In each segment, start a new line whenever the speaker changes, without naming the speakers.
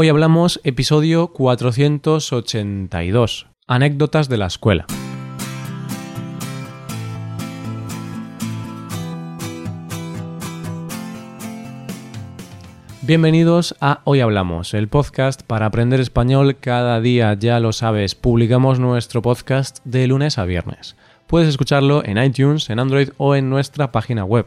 Hoy hablamos episodio 482, anécdotas de la escuela. Bienvenidos a Hoy Hablamos, el podcast para aprender español cada día, ya lo sabes, publicamos nuestro podcast de lunes a viernes. Puedes escucharlo en iTunes, en Android o en nuestra página web.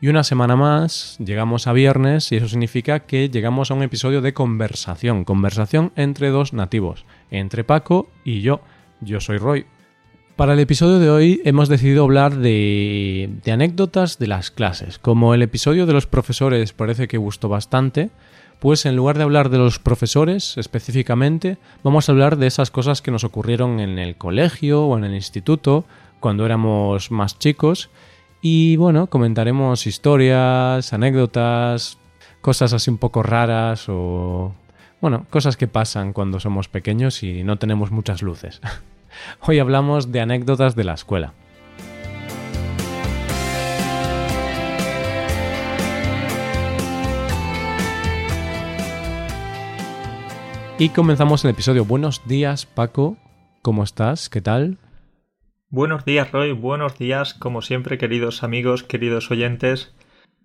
Y una semana más llegamos a viernes y eso significa que llegamos a un episodio de conversación, conversación entre dos nativos, entre Paco y yo. Yo soy Roy. Para el episodio de hoy hemos decidido hablar de, de anécdotas de las clases. Como el episodio de los profesores parece que gustó bastante, pues en lugar de hablar de los profesores específicamente, vamos a hablar de esas cosas que nos ocurrieron en el colegio o en el instituto cuando éramos más chicos. Y bueno, comentaremos historias, anécdotas, cosas así un poco raras o... Bueno, cosas que pasan cuando somos pequeños y no tenemos muchas luces. Hoy hablamos de anécdotas de la escuela. Y comenzamos el episodio. Buenos días, Paco. ¿Cómo estás? ¿Qué tal?
Buenos días, Roy. Buenos días, como siempre, queridos amigos, queridos oyentes.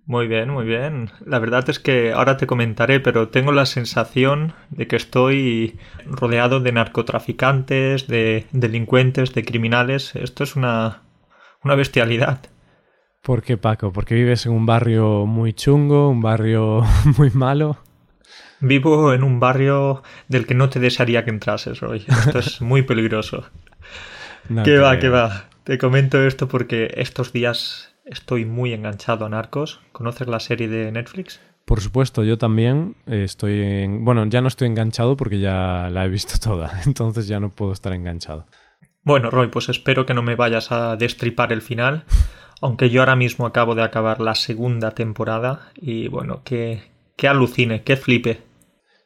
Muy bien, muy bien. La verdad es que ahora te comentaré, pero tengo la sensación de que estoy rodeado de narcotraficantes, de delincuentes, de criminales. Esto es una, una bestialidad.
¿Por qué, Paco? ¿Porque vives en un barrio muy chungo, un barrio muy malo?
Vivo en un barrio del que no te desearía que entrases hoy. Esto es muy peligroso. ¿Qué va, qué va? Te comento esto porque estos días estoy muy enganchado a Narcos. ¿Conoces la serie de Netflix?
Por supuesto, yo también estoy en... Bueno, ya no estoy enganchado porque ya la he visto toda, entonces ya no puedo estar enganchado.
Bueno, Roy, pues espero que no me vayas a destripar el final, aunque yo ahora mismo acabo de acabar la segunda temporada y bueno, que, que alucine, que flipe.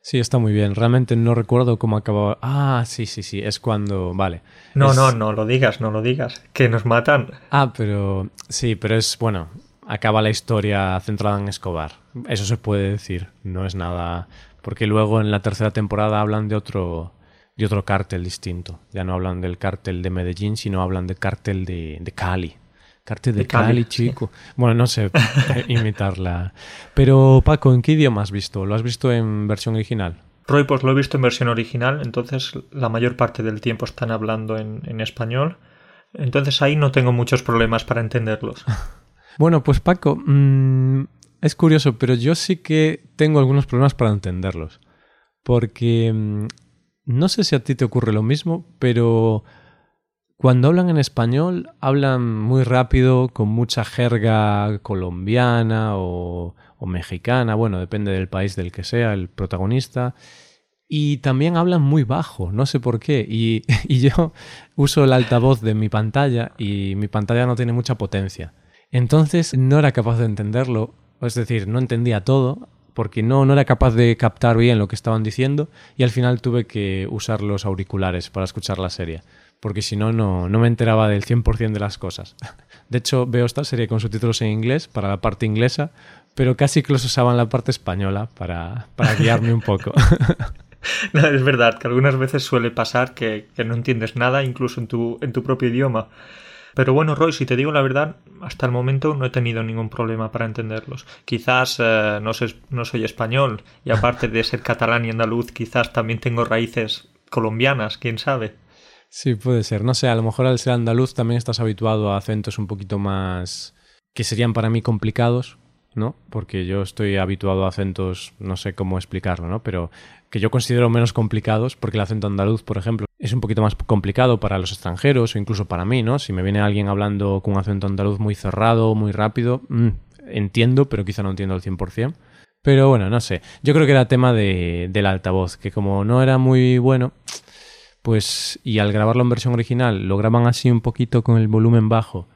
Sí, está muy bien. Realmente no recuerdo cómo acababa. Ah, sí, sí, sí. Es cuando. Vale.
No,
Es-
no, no lo digas, no lo digas. Que nos matan.
Ah, pero. Sí, pero es. Bueno, acaba la historia centrada en Escobar. Eso se puede decir. No es nada. Porque luego en la tercera temporada hablan de otro. De otro cártel distinto. Ya no hablan del cártel de Medellín, sino hablan del cártel de, de Cali. Cártel de,
De Cali,
Cali,
sí.
chico. Bueno, no sé eh, imitarla. Pero, Paco, ¿en qué idioma has visto? ¿Lo has visto en versión original?
Roy, pues lo he visto en versión original, entonces la mayor parte del tiempo están hablando en, en español. Entonces ahí no tengo muchos problemas para entenderlos.
Bueno, pues Paco, mm, es curioso, pero yo sí que tengo algunos problemas para entenderlos. Porque mm, no sé si a ti te ocurre lo mismo, pero cuando hablan en español, hablan muy rápido, con mucha jerga colombiana o, mexicana, bueno, depende del país del que sea el protagonista. Y también hablan muy bajo, no sé por qué. Y, y yo uso el altavoz de mi pantalla y mi pantalla no tiene mucha potencia. Entonces no era capaz de entenderlo, es decir, no entendía todo, porque no, no era capaz de captar bien lo que estaban diciendo y al final tuve que usar los auriculares para escuchar la serie, porque si no, no me enteraba del 100% de las cosas. De hecho, veo esta serie con subtítulos en inglés para la parte inglesa, pero casi que los usaba en la parte española para, para guiarme un poco.
No, es verdad que algunas veces suele pasar que, que no entiendes nada, incluso en tu, en tu propio idioma. Pero bueno, Roy, si te digo la verdad, hasta el momento no he tenido ningún problema para entenderlos. Quizás eh, no, sé- no soy español y aparte de ser catalán y andaluz, quizás también tengo raíces colombianas, quién sabe.
Sí, puede ser. No sé, a lo mejor al ser andaluz también estás habituado a acentos un poquito más que serían para mí complicados, ¿no? Porque yo estoy habituado a acentos, no sé cómo explicarlo, ¿no? Pero que yo considero menos complicados, porque el acento andaluz, por ejemplo, es un poquito más complicado para los extranjeros o incluso para mí, ¿no? Si me viene alguien hablando con un acento andaluz muy cerrado, muy rápido, mm, entiendo, pero quizá no entiendo al 100%. Pero bueno, no sé. Yo creo que era tema de, del altavoz, que como no era muy bueno, pues y al grabarlo en versión original lo graban así un poquito con el volumen bajo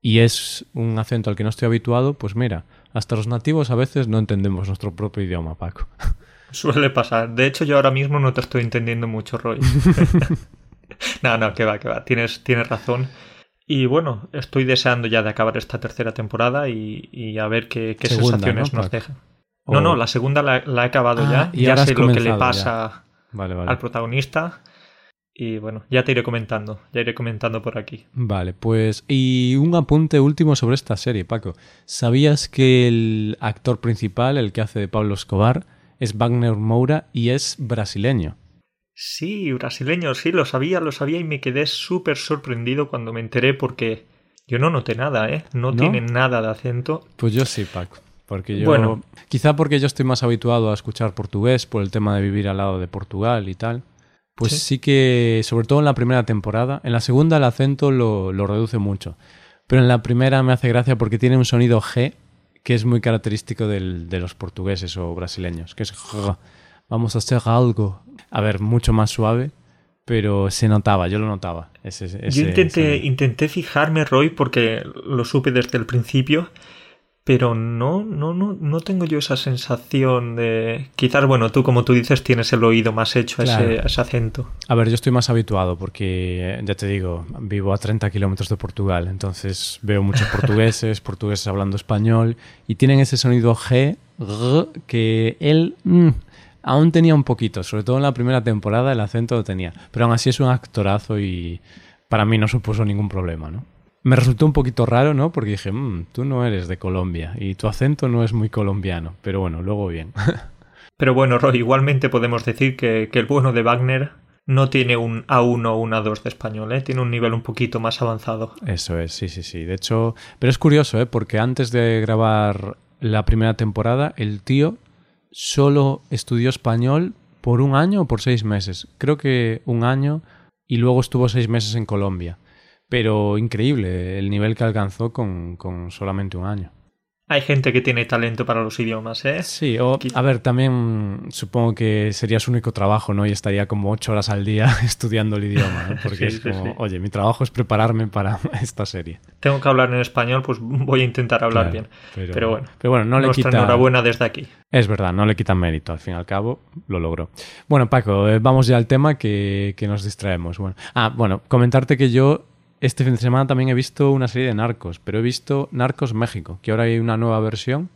y es un acento al que no estoy habituado, pues mira, hasta los nativos a veces no entendemos nuestro propio idioma, Paco.
Suele pasar. De hecho, yo ahora mismo no te estoy entendiendo mucho, Roy. no, no, que va, que va. Tienes, tienes razón. Y bueno, estoy deseando ya de acabar esta tercera temporada y, a ver qué, sensaciones nos dejan. No, no, la segunda la, he acabado ya.
Y
ya sé lo que le pasa al protagonista. Y bueno, ya te iré comentando, ya iré comentando por aquí.
Vale, pues y un apunte último sobre esta serie, Paco. ¿Sabías que el actor principal, el que hace de Pablo Escobar, es Wagner Moura y es brasileño?
Sí, brasileño, sí, lo sabía, lo sabía y me quedé súper sorprendido cuando me enteré porque yo no noté nada, ¿eh? No, tiene nada de acento.
Pues yo sí, Paco. Porque yo, bueno, quizá porque yo estoy más habituado a escuchar portugués por el tema de vivir al lado de Portugal y tal. Pues sí, que, sobre todo en la primera temporada, en la segunda el acento lo, lo, reduce mucho. Pero en la primera me hace gracia porque tiene un sonido G que es muy característico del, de los portugueses o brasileños, que es vamos a hacer algo. A ver, mucho más suave, pero se notaba, yo lo notaba.
yo intenté, intenté fijarme, Roy, porque lo supe desde el principio pero no, no, no, no tengo yo esa sensación de... Quizás, bueno, tú como tú dices tienes el oído más hecho a, ese, acento.
A ver, yo estoy más habituado porque, ya te digo, vivo a 30 kilómetros de Portugal, entonces veo muchos portugueses, portugueses hablando español, y tienen ese sonido G, que él mm, aún tenía un poquito, sobre todo en la primera temporada el acento lo tenía, pero aún así es un actorazo y para mí no supuso ningún problema, ¿no? Me resultó un poquito raro, ¿no? Porque dije, mmm, tú no eres de Colombia y tu acento no es muy colombiano, pero bueno, luego bien.
pero bueno, Roy, igualmente podemos decir que, el bueno de Wagner no tiene un A1 o un A2 de español, ¿eh? Tiene un nivel un poquito más avanzado.
Eso es, sí, sí, sí. De hecho, pero es curioso, ¿eh? Porque antes de grabar la primera temporada, el tío solo estudió español por un año o por seis meses. Creo que un año y luego estuvo seis meses en Colombia pero increíble el nivel que alcanzó con, con solamente un año.
Hay gente que tiene talento para los idiomas, ¿eh?
Sí, o a ver, también supongo que sería su único trabajo, ¿no? Y estaría como ocho horas al día estudiando el idioma, ¿no? Porque es como, oye, mi trabajo es prepararme para esta serie.
Tengo que hablar en español, pues voy a intentar hablar bien. Pero, bueno,
pero bueno, no le quita...
enhorabuena desde aquí.
Es verdad, no le quita mérito, al fin y al cabo lo logró. Bueno, Paco, eh, vamos ya al tema que, que nos distraemos. Bueno, ah, bueno, comentarte que yo este fin de semana también he visto una serie de Narcos, pero he visto Narcos México, que ahora hay una nueva versión,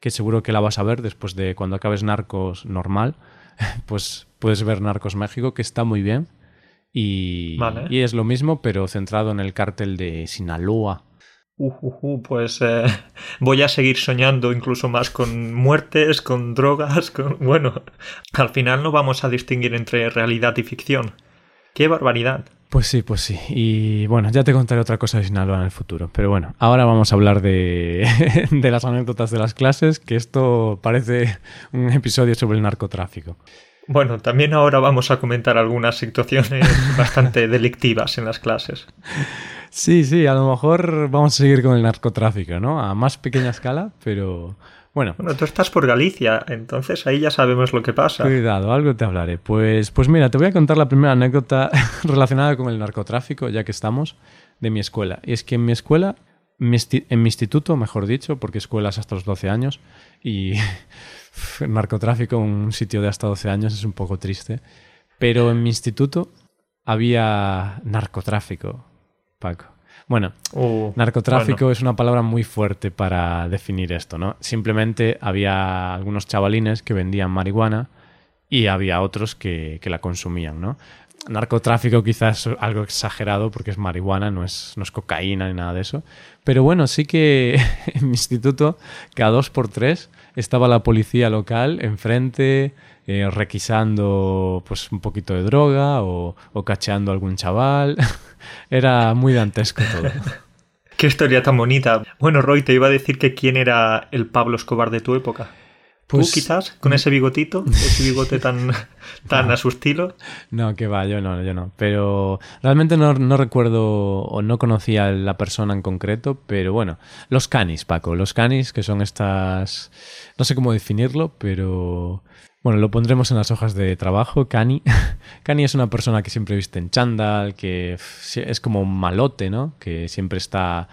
que seguro que la vas a ver después de cuando acabes Narcos normal, pues puedes ver Narcos México, que está muy bien. Y, y es lo mismo, pero centrado en el cártel de Sinaloa.
Uh, uh, uh pues eh, voy a seguir soñando incluso más con muertes, con drogas, con... Bueno, al final no vamos a distinguir entre realidad y ficción. ¡Qué barbaridad!
Pues sí, pues sí. Y bueno, ya te contaré otra cosa de Sinaloa en el futuro. Pero bueno, ahora vamos a hablar de, de las anécdotas de las clases, que esto parece un episodio sobre el narcotráfico.
Bueno, también ahora vamos a comentar algunas situaciones bastante delictivas en las clases.
Sí, sí, a lo mejor vamos a seguir con el narcotráfico, ¿no? A más pequeña escala, pero bueno.
Bueno, tú estás por Galicia, entonces ahí ya sabemos lo que pasa.
Cuidado, algo te hablaré. Pues, pues mira, te voy a contar la primera anécdota relacionada con el narcotráfico, ya que estamos, de mi escuela. Y es que en mi escuela, en mi instituto, mejor dicho, porque escuelas hasta los 12 años, y narcotráfico en un sitio de hasta 12 años es un poco triste. Pero en mi instituto había narcotráfico, Paco. Bueno, uh, narcotráfico es una palabra muy fuerte para definir esto, ¿no? Simplemente había algunos chavalines que vendían marihuana y había otros que, la consumían, ¿no? Narcotráfico quizás es algo exagerado porque es marihuana, no es, no es cocaína ni nada de eso. Pero bueno, sí que en mi instituto, cada dos por tres, estaba la policía local enfrente, eh, requisando pues un poquito de droga o, o cacheando a algún chaval. Era muy dantesco todo.
Qué historia tan bonita. Bueno, Roy, te iba a decir que quién era el Pablo Escobar de tu época. Pues, ¿Tú quizás? ¿Con ese bigotito? ¿Ese bigote tan, tan a su estilo?
No, que va, yo no, yo no. Pero realmente no, no, recuerdo o no conocía a la persona en concreto, pero bueno, los canis, Paco, los canis, que son estas... No sé cómo definirlo, pero Bueno, lo pondremos en las hojas de trabajo, Cani. Cani es una persona que siempre viste en chándal, que es como un malote, ¿no? Que siempre está,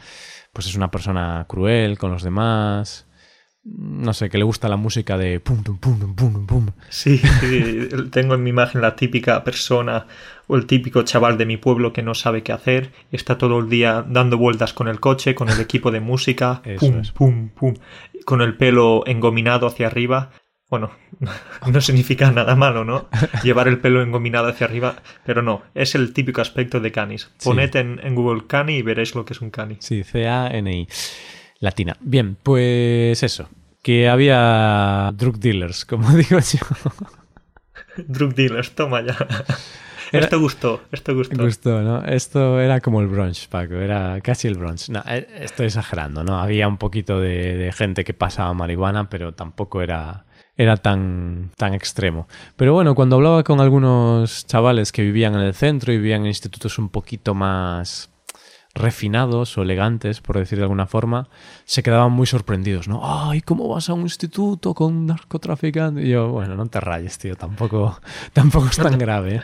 pues es una persona cruel con los demás. No sé, que le gusta la música de pum, pum, pum, pum, pum.
Sí, sí, tengo en mi imagen la típica persona o el típico chaval de mi pueblo que no sabe qué hacer está todo el día dando vueltas con el coche, con el equipo de música, pum, pum, pum, con el pelo engominado hacia arriba. Bueno, no significa nada malo, ¿no? Llevar el pelo engominado hacia arriba, pero no, es el típico aspecto de canis. Poned en, Google cani y veréis lo que es un cani.
Sí, C-A-N-I. Latina. Bien, pues eso. Que había drug dealers, como digo yo.
drug dealers, toma ya. esto gustó, esto gustó.
Gustó, ¿no? Esto era como el brunch, Paco, era casi el brunch. No, eh, estoy exagerando, ¿no? Había un poquito de gente que pasaba marihuana, pero tampoco era era tan, tan extremo. Pero bueno, cuando hablaba con algunos chavales que vivían en el centro y vivían en institutos un poquito más refinados o elegantes, por decir de alguna forma, se quedaban muy sorprendidos, ¿no? ¡Ay, cómo vas a un instituto con narcotraficantes! Y yo, bueno, no te rayes, tío, tampoco, tampoco es tan grave. ¿eh?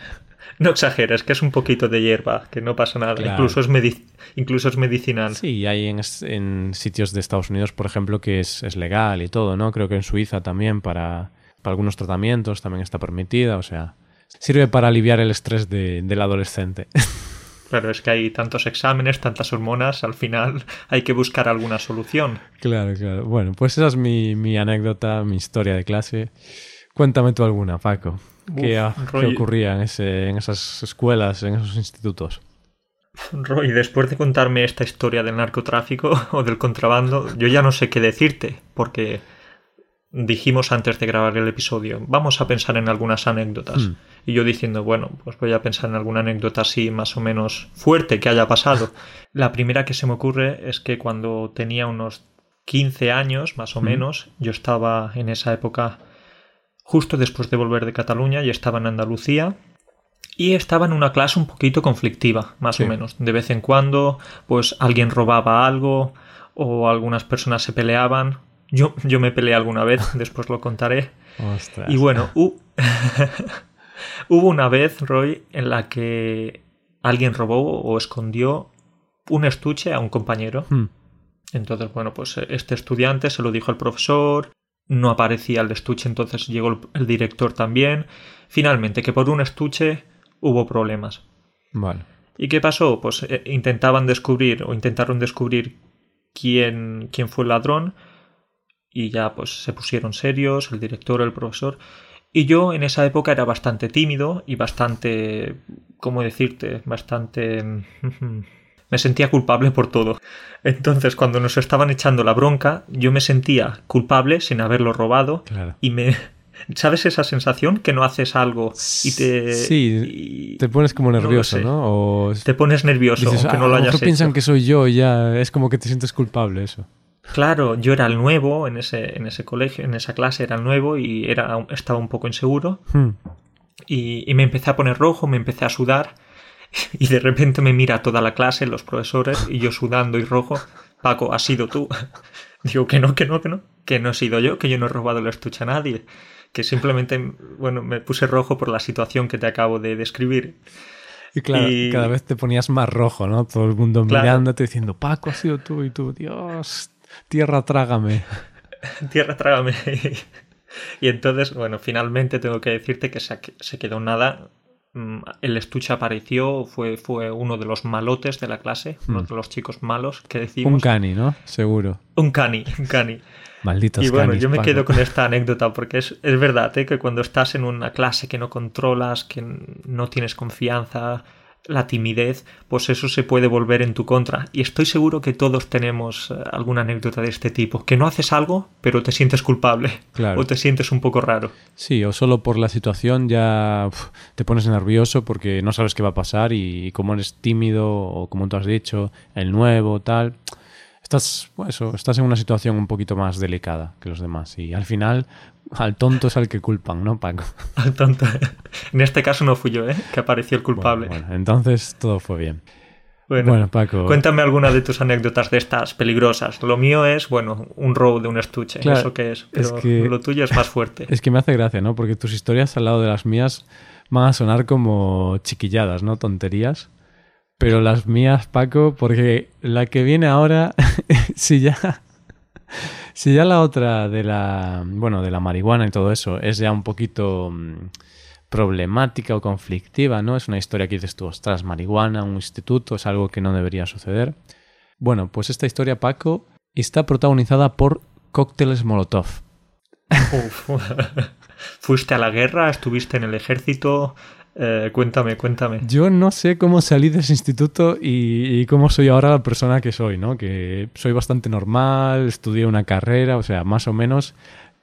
No exageres, que es un poquito de hierba, que no pasa nada. Incluso, es incluso es medicinal.
Sí, hay en, sitios de Estados Unidos, por ejemplo, que es, legal y todo, ¿no? Creo que en Suiza también para, para algunos tratamientos también está permitida, o sea, sirve para aliviar el estrés del adolescente.
Claro, es que hay tantos exámenes, tantas hormonas, al final hay que buscar alguna solución.
Claro, claro. Bueno, pues esa es mi, mi anécdota, mi historia de clase. Cuéntame tú alguna, Paco. ¿Qué, ocurría en, ese, en esas escuelas, en esos institutos?
Roy, después de contarme esta historia del narcotráfico o del contrabando, yo ya no sé qué decirte, porque dijimos antes de grabar el episodio, vamos a pensar en algunas anécdotas. Hmm. Y yo diciendo, bueno, pues voy a pensar en alguna anécdota así más o menos fuerte que haya pasado. La primera que se me ocurre es que cuando tenía unos 15 años, más o hmm. menos, yo estaba en esa época justo después de volver de Cataluña y estaba en Andalucía y estaba en una clase un poquito conflictiva, más o menos. De vez en cuando, pues alguien robaba algo o algunas personas se peleaban. Yo, yo me peleé alguna vez, después lo contaré. Y bueno, hubo una vez, Roy, en la que alguien robó o escondió un estuche a un compañero. Hmm. Entonces, bueno, pues este estudiante se lo dijo al profesor, no aparecía el estuche, entonces llegó el director también. Finalmente, que por un estuche hubo problemas.
Vale.
¿Y qué pasó? Pues eh, intentaban descubrir o intentaron descubrir quién, quién fue el ladrón y ya pues se pusieron serios, el director, el profesor. Y yo en esa época era bastante tímido y bastante, ¿cómo decirte? Bastante... me sentía culpable por todo. Entonces, cuando nos estaban echando la bronca, yo me sentía culpable sin haberlo robado y me... ¿Sabes esa sensación que no haces algo y te...
Sí, te pones como nervioso, ¿no?
Te pones nervioso, aunque no lo hayas hecho.
piensan que soy yo y ya es como que te sientes culpable eso.
Claro, yo era el nuevo en ese, en ese colegio, en esa clase era el nuevo y era, estaba un poco inseguro. Hmm. Y, y, me empecé a poner rojo, me empecé a sudar y de repente me mira toda la clase, los profesores, y yo sudando y rojo. Paco, ¿has sido tú? Digo que no, que no, que no, que no he sido yo, que yo no he robado la estuche a nadie. Que simplemente, bueno, me puse rojo por la situación que te acabo de describir.
Y claro, cada vez te ponías más rojo, ¿no? Todo el mundo mirándote diciendo, Paco, has sido tú y tú, Dios, tierra trágame.
tierra trágame. y entonces, bueno, finalmente tengo que decirte que se quedó nada el estuche apareció, fue, fue uno de los malotes de la clase, uno hmm. de los chicos malos que decimos.
Un cani, ¿no? Seguro.
Un cani, un cani.
Malditos
Y bueno, yo me quedo con esta anécdota porque es, es verdad ¿eh? que cuando estás en una clase que no controlas, que no tienes confianza, la timidez, pues eso se puede volver en tu contra. Y estoy seguro que todos tenemos eh, alguna anécdota de este tipo, que no haces algo, pero te sientes culpable claro. o te sientes un poco raro.
Sí, o solo por la situación ya te pones nervioso porque no sabes qué va a pasar y, como eres tímido o como tú has dicho, el nuevo, tal, estás, eso, estás en una situación un poquito más delicada que los demás y al final al tonto es al que culpan, ¿no, Paco?
Al tonto. En este caso no fui yo, ¿eh? Que apareció el culpable.
Bueno, entonces todo fue bien.
Bueno, Paco. Cuéntame alguna de tus anécdotas de estas peligrosas. Lo mío es, bueno, un robo de un estuche. ¿Eso qué es? Pero lo tuyo es más fuerte.
Es que me hace gracia, ¿no? Porque tus historias al lado de las mías van a sonar como chiquilladas, ¿no? Tonterías. Pero las mías, Paco, porque la que viene ahora, si ya. Si ya la otra de la. Bueno, de la marihuana y todo eso es ya un poquito mm, problemática o conflictiva, ¿no? Es una historia que dices tú, ostras, marihuana, un instituto, es algo que no debería suceder. Bueno, pues esta historia, Paco, está protagonizada por cócteles Molotov.
¿Fuiste a la guerra? ¿Estuviste en el ejército? Eh, cuéntame, cuéntame.
Yo no sé cómo salí de ese instituto y, cómo soy ahora la persona que soy, ¿no? Que soy bastante normal, estudié una carrera, o sea, más o menos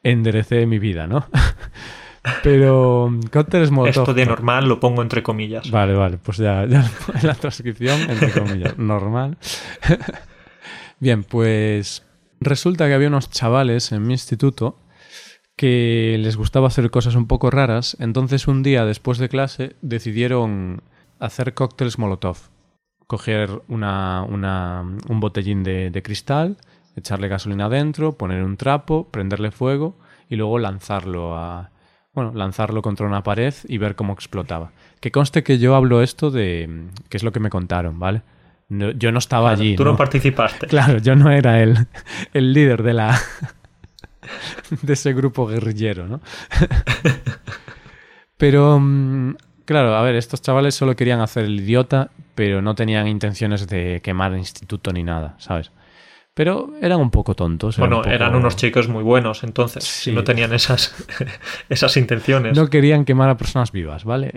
enderecé mi vida, ¿no? Pero cócteles Molotov...
Esto de normal lo pongo entre comillas.
Vale, vale, pues ya, ya en la transcripción entre comillas. normal. Bien, pues resulta que había unos chavales en mi instituto que les gustaba hacer cosas un poco raras, entonces un día después de clase decidieron hacer cócteles Molotov. Coger una, un botellín de, de, cristal, echarle gasolina adentro, poner un trapo, prenderle fuego y luego lanzarlo a... Bueno, lanzarlo contra una pared y ver cómo explotaba. Que conste que yo hablo esto de... que es lo que me contaron, ¿vale? yo no estaba allí.
Tú no participaste.
Claro, yo no era el, el líder de la, de ese grupo guerrillero, ¿no? pero, mm, claro, a ver, estos chavales solo querían hacer el idiota, pero no tenían intenciones de quemar el instituto ni nada, ¿sabes? Pero eran un poco tontos.
bueno, eran unos chicos muy buenos, entonces, si no tenían esas, esas intenciones.
No querían quemar a personas vivas, ¿vale?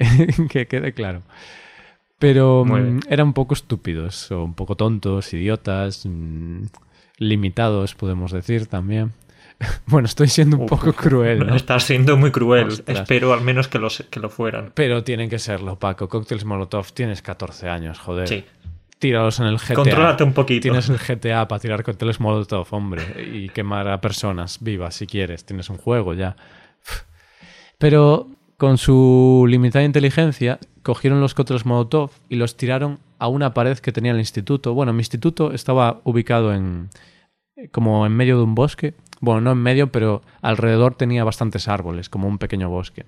que quede claro. Pero mm, eran un poco estúpidos, o un poco tontos, idiotas, mm, limitados, podemos decir también. Bueno, estoy siendo un poco cruel. ¿no?
Estás siendo muy cruel. Espero al menos que, que lo fueran.
Pero tienen que serlo, Paco. Cócteles Molotov, tienes 14 años, joder. Sí. Tíralos en el GTA.
Contrólate un poquito.
Tienes el GTA para tirar cócteles Molotov, hombre. Y quemar a personas vivas si quieres. Tienes un juego ya. Pero con su limitada inteligencia, cogieron los cócteles Molotov y los tiraron a una pared que tenía el instituto. Bueno, mi instituto estaba ubicado en como en medio de un bosque bueno, no en medio, pero alrededor tenía bastantes árboles, como un pequeño bosque.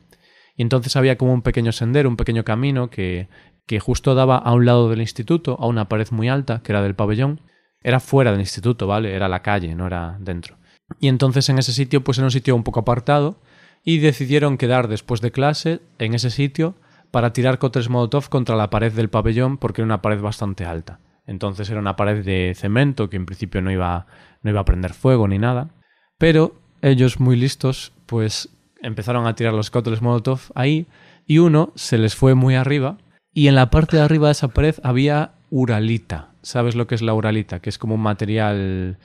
Y entonces había como un pequeño sendero, un pequeño camino que, que justo daba a un lado del instituto, a una pared muy alta, que era del pabellón. Era fuera del instituto, ¿vale? Era la calle, no era dentro. Y entonces en ese sitio, pues era un sitio un poco apartado, y decidieron quedar después de clase en ese sitio para tirar cotres Molotov contra la pared del pabellón porque era una pared bastante alta. Entonces era una pared de cemento que en principio no iba, no iba a prender fuego ni nada. Pero ellos, muy listos, pues empezaron a tirar los cócteles Molotov ahí y uno se les fue muy arriba y en la parte de arriba de esa pared había uralita. ¿Sabes lo que es la uralita? Que es como un material...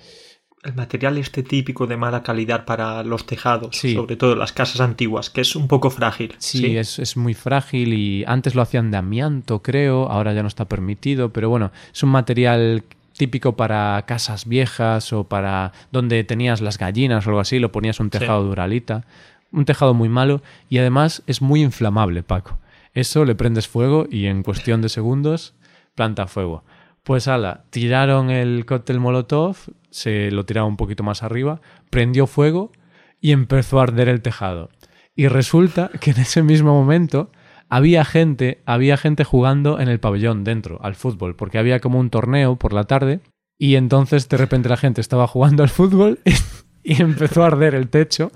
El material este típico de mala calidad para los tejados, sobre todo las casas antiguas, que es un poco frágil.
Sí, Es, es, muy frágil y antes lo hacían de amianto, creo, ahora ya no está permitido, pero bueno, es un material típico para casas viejas o para donde tenías las gallinas o algo así, lo ponías un tejado de uralita, un tejado muy malo y además es muy inflamable, Paco. Eso le prendes fuego y en cuestión de segundos planta fuego. Pues ala, tiraron el cóctel Molotov, se lo tiraba un poquito más arriba, prendió fuego y empezó a arder el tejado. Y resulta que en ese mismo momento había gente, había gente jugando en el pabellón dentro, al fútbol, porque había como un torneo por la tarde y entonces de repente la gente estaba jugando al fútbol y, empezó a arder el techo.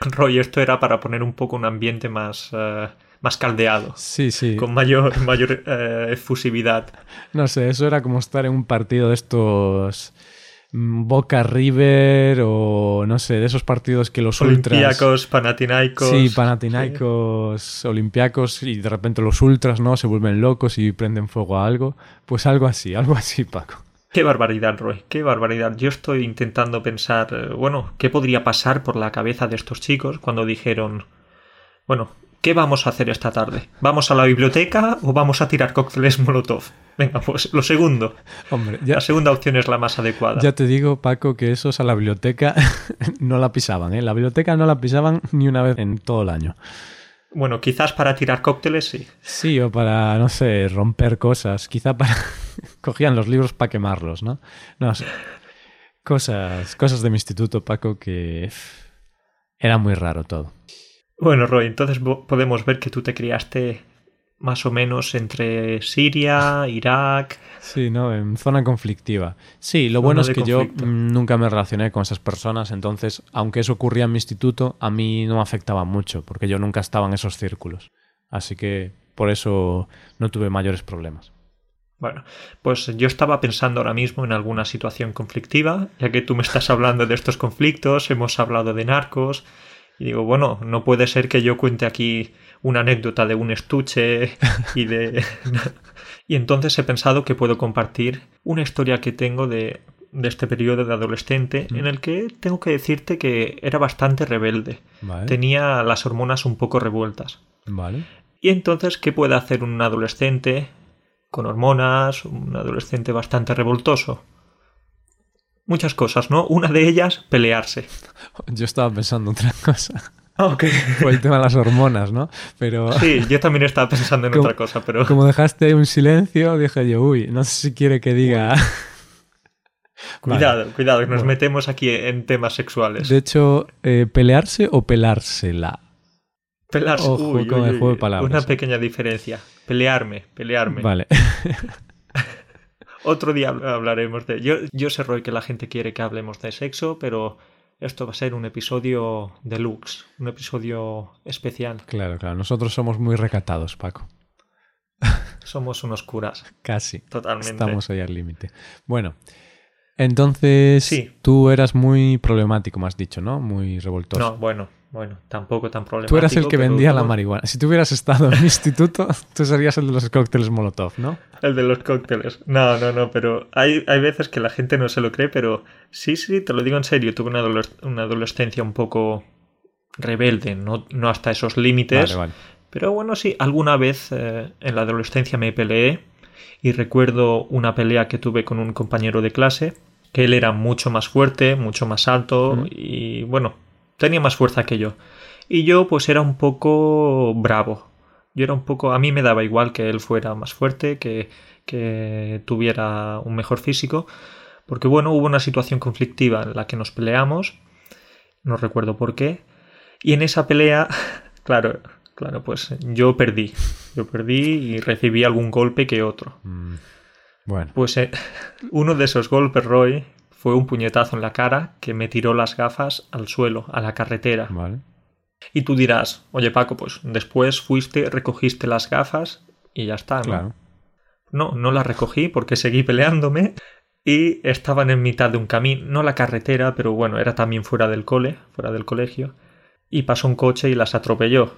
Roy, esto era para poner un poco un ambiente más, eh, más caldeado.
Sí, sí.
Con mayor, mayor eh, efusividad.
No sé, eso era como estar en un partido de estos Boca River o no sé, de esos partidos que los ultras.
Olympiacos, Panathinaikos.
Sí, Panathinaikos, Olympiacos y de repente los ultras, ¿no? Se vuelven locos y prenden fuego a algo. Pues algo así, algo así, Paco.
Qué barbaridad, Roy, qué barbaridad. Yo estoy intentando pensar, eh, bueno, ¿qué podría pasar por la cabeza de estos chicos cuando dijeron, bueno, ¿qué vamos a hacer esta tarde? ¿Vamos a la biblioteca o vamos a tirar cócteles Molotov? Venga, pues lo segundo. Hombre, la segunda opción es la más adecuada.
Ya te digo, Paco, que esos a la biblioteca no la pisaban, ¿eh? La biblioteca no la pisaban ni una vez en todo el año.
Bueno, quizás para tirar cócteles sí.
Sí, o para, no sé, romper cosas. Quizá para, cogían los libros para quemarlos, ¿no? No sé. Cosas, cosas de mi instituto, Paco, que era muy raro todo.
Bueno, Roy, entonces podemos ver que tú te criaste más o menos entre Siria, Irak.
Sí, ¿no? En zona conflictiva. Sí, lo bueno es que yo nunca me relacioné con esas personas, entonces, aunque eso ocurría en mi instituto, a mí no me afectaba mucho, porque yo nunca estaba en esos círculos. Así que por eso no tuve mayores problemas.
Bueno, pues yo estaba pensando ahora mismo en alguna situación conflictiva, ya que tú me estás hablando de estos conflictos, hemos hablado de narcos, y digo, bueno, no puede ser que yo cuente aquí una anécdota de un estuche y de... y entonces he pensado que puedo compartir una historia que tengo de, de este periodo de adolescente en el que tengo que decirte que era bastante rebelde. Tenía las hormonas un poco revueltas.
Vale.
Y entonces, ¿qué puede hacer un adolescente con hormonas, un adolescente bastante revoltoso. Muchas cosas, ¿no? Una de ellas, pelearse.
Yo estaba pensando otra cosa.
Ah, ok.
Fue el tema de las hormonas, ¿no?
Pero... Sí, yo también estaba pensando en otra cosa, pero...
Como dejaste un silencio, dije yo, uy, no sé si quiere que diga...
Cuidado, cuidado, que nos metemos aquí en temas sexuales.
De hecho, eh, ¿pelearse o pelársela?
Pelarse. uy, con el juego de palabras. Una pequeña diferencia. Pelearme, pelearme.
Vale.
Otro día hablaremos de. Yo, yo sé, Roy, que la gente quiere que hablemos de sexo, pero esto va a ser un episodio deluxe, un episodio especial.
Claro, claro. Nosotros somos muy recatados, Paco.
Somos unos curas.
Casi.
Totalmente.
Estamos ahí al límite. Bueno, entonces sí. tú eras muy problemático, me has dicho, ¿no? Muy revoltoso.
No, bueno, bueno, tampoco tan problemático.
Tú eras el que vendía la marihuana. Si tú hubieras estado en mi instituto, tú serías el de los cócteles Molotov, ¿no?
El de los cócteles. No, no, no, pero hay, hay veces que la gente no se lo cree, pero sí, sí, te lo digo en serio. Tuve una, adolescencia un poco rebelde, no, no hasta esos límites. Pero bueno, sí, alguna vez eh, en la adolescencia me peleé y recuerdo una pelea que tuve con un compañero de clase, que él era mucho más fuerte, mucho más alto y bueno, tenía más fuerza que yo. Y yo pues era un poco bravo. Yo era un poco... A mí me daba igual que él fuera más fuerte, que, que tuviera un mejor físico. Porque bueno, hubo una situación conflictiva en la que nos peleamos. No recuerdo por qué. Y en esa pelea, claro, claro, pues yo perdí. Yo perdí y recibí algún golpe que otro. Mm,
bueno.
Pues eh, uno de esos golpes, Roy, fue un puñetazo en la cara que me tiró las gafas al suelo, a la carretera.
Vale.
Y tú dirás, oye Paco, pues después fuiste, recogiste las gafas y ya está, ¿no?
Claro.
No, no las recogí porque seguí peleándome y estaban en mitad de un camino, no la carretera, pero bueno, era también fuera del cole, fuera del colegio, y pasó un coche y las atropelló.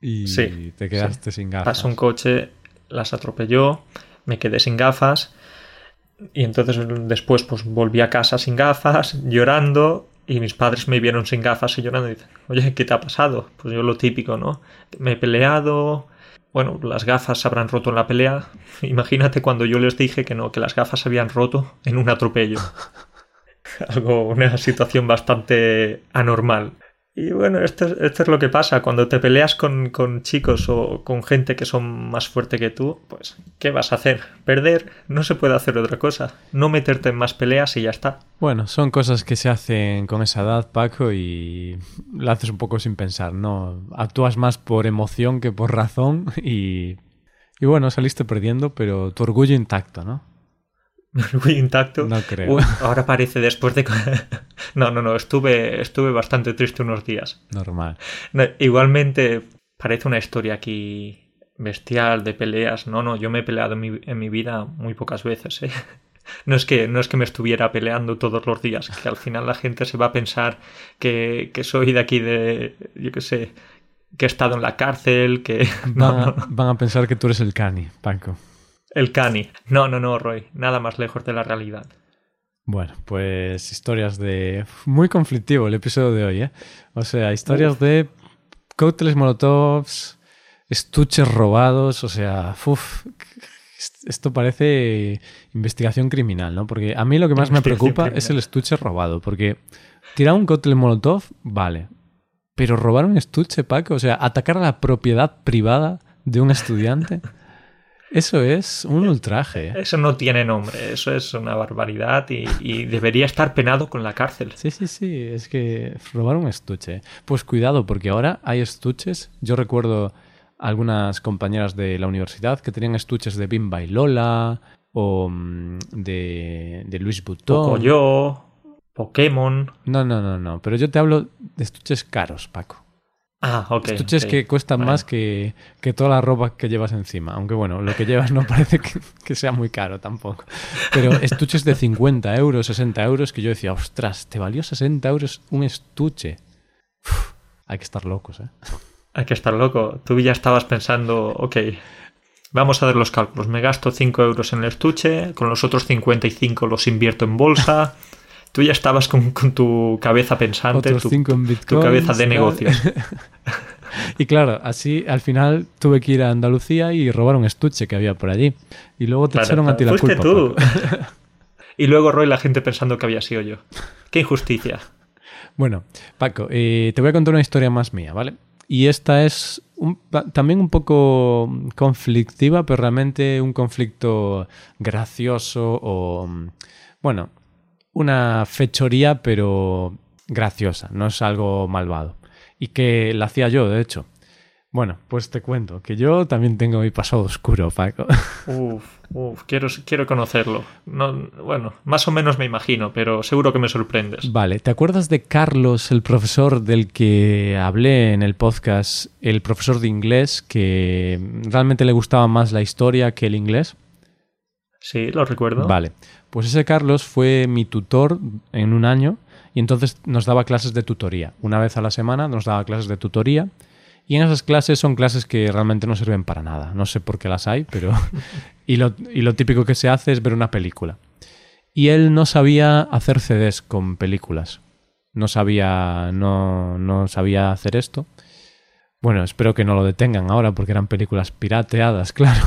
Y sí, te quedaste sin gafas.
Pasó un coche, las atropelló, me quedé sin gafas y entonces después pues volví a casa sin gafas, llorando, y mis padres me vieron sin gafas y llorando y dicen, oye, ¿qué te ha pasado? Pues yo lo típico, ¿no? Me he peleado, bueno, las gafas se habrán roto en la pelea. Imagínate cuando yo les dije que no, que las gafas se habían roto en un atropello. Algo, una situación bastante anormal. Y bueno, esto, esto, es lo que pasa. Cuando te peleas con, con, chicos o con gente que son más fuerte que tú, pues, ¿qué vas a hacer? ¿Perder? No se puede hacer otra cosa. No meterte en más peleas y ya está.
Bueno, son cosas que se hacen con esa edad, Paco, y lo haces un poco sin pensar, ¿no? Actúas más por emoción que por razón y... Y bueno, saliste perdiendo, pero tu orgullo intacto, ¿no?
muy intacto.
No creo.
ahora parece después de... no, no, no, estuve, estuve bastante triste unos días.
Normal.
igualmente parece una historia aquí bestial de peleas. No, no, yo me he peleado en mi, en mi vida muy pocas veces. ¿eh? No es, que, no es que me estuviera peleando todos los días, que al final la gente se va a pensar que, que soy de aquí de, yo qué sé, que he estado en la cárcel, que...
Van, van a pensar que tú eres el cani, Paco.
El cani. No, no, no, Roy. Nada más lejos de la realidad.
Bueno, pues historias de... Muy conflictivo el episodio de hoy, ¿eh? O sea, historias de cócteles molotovs, estuches robados, o sea, uf, esto parece investigación criminal, ¿no? Porque a mí lo que más me preocupa es el estuche robado, porque tirar un cóctel molotov, vale, pero robar un estuche, Paco, o sea, atacar a la propiedad privada de un estudiante... Eso es un ultraje.
Eso no tiene nombre, eso es una barbaridad y, y, debería estar penado con la cárcel.
Sí, sí, sí, es que robar un estuche. Pues cuidado, porque ahora hay estuches. Yo recuerdo algunas compañeras de la universidad que tenían estuches de Bimba y Lola o mm, de, de Luis Vuitton.
yo, Pokémon.
No, no, no, no. Pero yo te hablo de estuches caros, Paco.
Ah, ok.
Estuches que cuestan más que, que, toda la ropa que llevas encima. Aunque bueno, lo que llevas no parece que, que, sea muy caro tampoco. Pero estuches de 50 euros, 60 euros, que yo decía, ostras, ¿te valió 60 euros un estuche? Uf, hay que estar locos, ¿eh?
Hay que estar loco. Tú ya estabas pensando, ok, vamos a ver los cálculos. Me gasto 5 euros en el estuche, con los otros 55 los invierto en bolsa. Tú ya estabas con, tu cabeza pensante, tu, tu, cabeza de negocios.
y claro, así al final tuve que ir a Andalucía y robar un estuche que había por allí. Y luego te echaron a ti la culpa.
tú. y luego Roy la gente pensando que había sido yo. Qué injusticia.
Bueno, Paco, eh, te voy a contar una historia más mía, ¿vale? Y esta es también un poco conflictiva, pero realmente un conflicto gracioso o, bueno, una fechoría, pero graciosa, no es algo malvado. Y que la hacía yo, de hecho. Bueno, pues te cuento que yo también tengo mi pasado oscuro, Paco.
Uf, uf, quiero, quiero conocerlo. No, bueno, más o menos me imagino, pero seguro que me sorprendes.
Vale, ¿te acuerdas de Carlos, el profesor del que hablé en el podcast, el profesor de inglés, que realmente le gustaba más la historia que el inglés?
Sí, lo recuerdo.
Vale, pues ese Carlos fue mi tutor en un año y entonces nos daba clases de tutoría. Una vez a la semana nos daba clases de tutoría y en esas clases son clases que realmente no sirven para nada. No sé por qué las hay, pero... y, lo, típico que se hace es ver una película. Y él no sabía hacer CDs con películas. No sabía, no, no sabía hacer esto. Bueno, espero que no lo detengan ahora porque eran películas pirateadas, claro.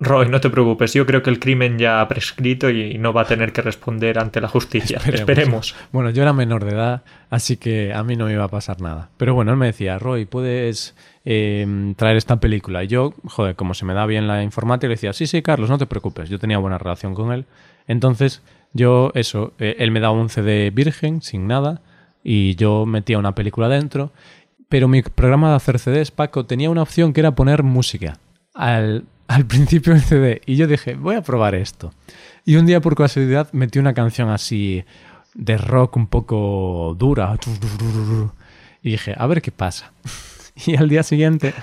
Roy, no te preocupes, yo creo que el crimen ya ha prescrito y no va a tener que responder ante la justicia. Esperemos.
Bueno, yo era menor de edad, así que a mí no me iba a pasar nada. Pero bueno, él me decía, Roy, ¿puedes em, traer esta película? Y yo, joder, como se me da bien la informática, le decía, sí, sí, Carlos, no te preocupes, yo tenía buena relación con él. Entonces, yo, eso, eh, él me daba un CD virgen, sin nada, y yo metía una película dentro. Pero mi programa de hacer CDs, Paco, tenía una opción que era poner música. Al al principio del CD y yo dije, voy a probar esto. Y un día por casualidad metí una canción así de rock un poco dura. Y dije, a ver qué pasa. Y al día siguiente,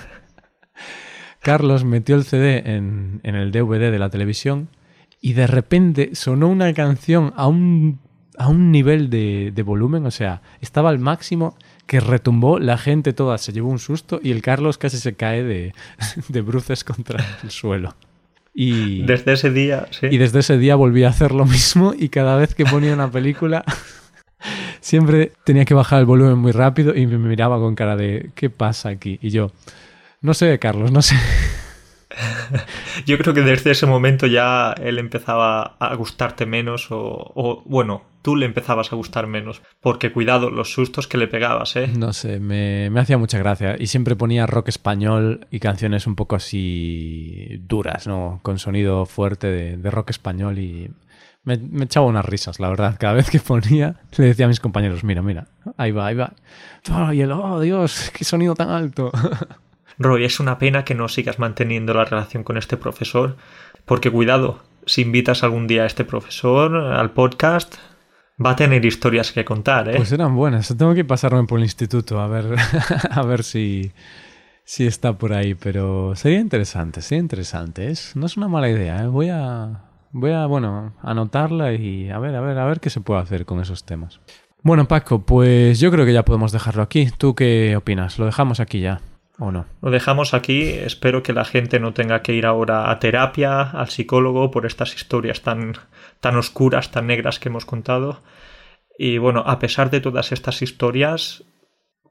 Carlos metió el CD en, el DVD de la televisión y de repente sonó una canción a un, a un nivel de, de volumen, o sea, estaba al máximo que retumbó, la gente toda se llevó un susto y el Carlos casi se cae de, de bruces contra el suelo. Y
desde ese día, sí.
Y desde ese día volví a hacer lo mismo y cada vez que ponía una película siempre tenía que bajar el volumen muy rápido y me miraba con cara de ¿qué pasa aquí? Y yo, no sé, Carlos, no sé.
Yo creo que desde ese momento ya él empezaba a gustarte menos o, bueno, tú le empezabas a gustar menos. Porque cuidado, los sustos que le pegabas, ¿eh?
No sé, me, hacía mucha gracia. Y siempre ponía rock español y canciones un poco así duras, ¿no? Con sonido fuerte de, rock español y me, echaba unas risas, la verdad. Cada vez que ponía, le decía a mis compañeros, mira, mira, ahí va, ahí va. y el, oh Dios, qué sonido tan alto.
Roy, es una pena que no sigas manteniendo la relación con este profesor, porque cuidado, si invitas algún día a este profesor al podcast, va a tener historias que contar, ¿eh?
Pues eran buenas. Tengo que pasarme por el instituto a ver, a ver si, si está por ahí, pero sería interesante, sería interesante. Es, no es una mala idea, ¿eh? Voy a, voy a, bueno, anotarla y a ver, a ver, a ver qué se puede hacer con esos temas. Bueno, Paco, pues yo creo que ya podemos dejarlo aquí. ¿Tú qué opinas? Lo dejamos aquí ya. ¿O no?
Lo dejamos aquí. Espero que la gente no tenga que ir ahora a terapia, al psicólogo, por estas historias tan, tan oscuras, tan negras que hemos contado. Y bueno, a pesar de todas estas historias,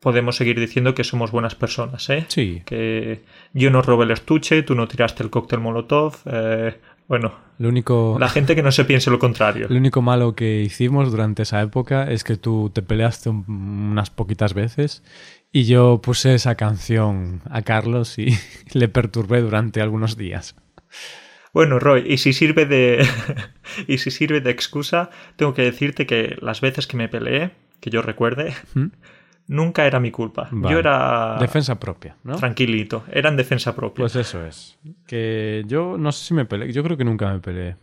podemos seguir diciendo que somos buenas personas, ¿eh?
Sí.
Que yo no robé el estuche, tú no tiraste el cóctel molotov. Eh, bueno,
lo único...
la gente que no se piense lo contrario.
Lo único malo que hicimos durante esa época es que tú te peleaste unas poquitas veces Y yo puse esa canción a Carlos y le perturbé durante algunos días.
Bueno, Roy, y si sirve de. y si sirve de excusa, tengo que decirte que las veces que me peleé, que yo recuerde,
¿Mm?
nunca era mi culpa.
Vale.
Yo era.
Defensa propia, ¿no?
Tranquilito, era en defensa propia.
Pues eso es. Que yo no sé si me peleé. Yo creo que nunca me peleé.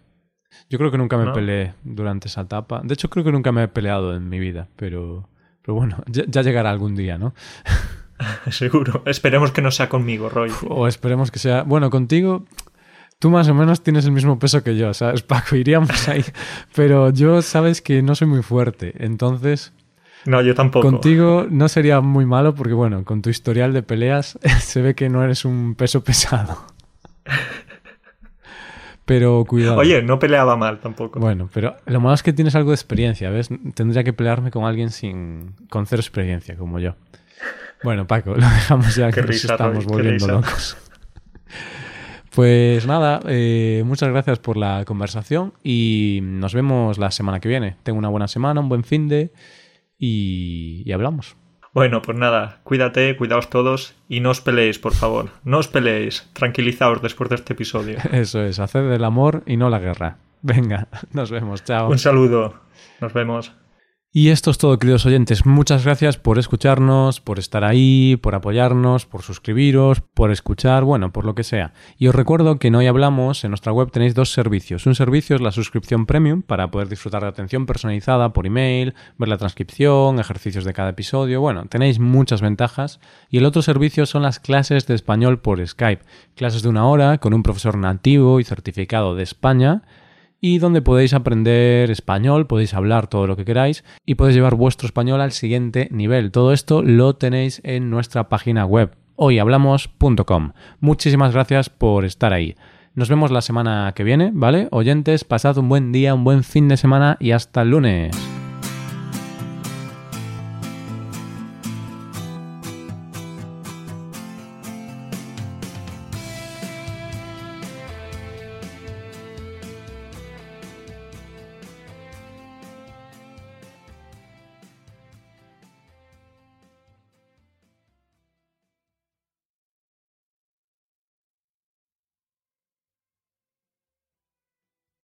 Yo creo que nunca me
¿No?
peleé durante esa etapa. De hecho, creo que nunca me he peleado en mi vida. Pero, pero bueno, ya, ya llegará algún día, ¿no?
Seguro. Esperemos que no sea conmigo, Roy.
O esperemos que sea. Bueno, contigo. Tú más o menos tienes el mismo peso que yo, ¿sabes? Paco, iríamos ahí. Pero yo sabes que no soy muy fuerte. Entonces,
No, yo tampoco.
contigo no sería muy malo porque, bueno, con tu historial de peleas se ve que no eres un peso pesado. Pero cuidado.
Oye, no peleaba mal tampoco.
Bueno, pero lo malo es que tienes algo de experiencia, ¿ves? Tendría que pelearme con alguien sin con cero experiencia, como yo. Bueno, Paco, lo dejamos ya que nos
risa,
estamos
Roy,
volviendo locos. Pues nada, eh, muchas gracias por la conversación y nos vemos la semana que viene. Tengo una buena semana, un buen fin de y, y hablamos.
Bueno, pues nada, cuídate, cuidaos todos y no os peleéis, por favor. No os peleéis. Tranquilizaos después de este episodio.
Eso es, hacer del amor y no la guerra. Venga, nos vemos, chao.
Un saludo. Nos vemos.
Y esto es todo, queridos oyentes. Muchas gracias por escucharnos, por estar ahí, por apoyarnos, por suscribiros, por escuchar, bueno, por lo que sea. Y os recuerdo que en Hoy Hablamos, en nuestra web tenéis dos servicios. Un servicio es la suscripción premium para poder disfrutar de atención personalizada por email, ver la transcripción, ejercicios de cada episodio. Bueno, tenéis muchas ventajas. Y el otro servicio son las clases de español por Skype. Clases de una hora con un profesor nativo y certificado de España y donde podéis aprender español, podéis hablar todo lo que queráis y podéis llevar vuestro español al siguiente nivel. Todo esto lo tenéis en nuestra página web hoyhablamos.com. Muchísimas gracias por estar ahí. Nos vemos la semana que viene, ¿vale? Oyentes, pasad un buen día, un buen fin de semana y hasta el lunes.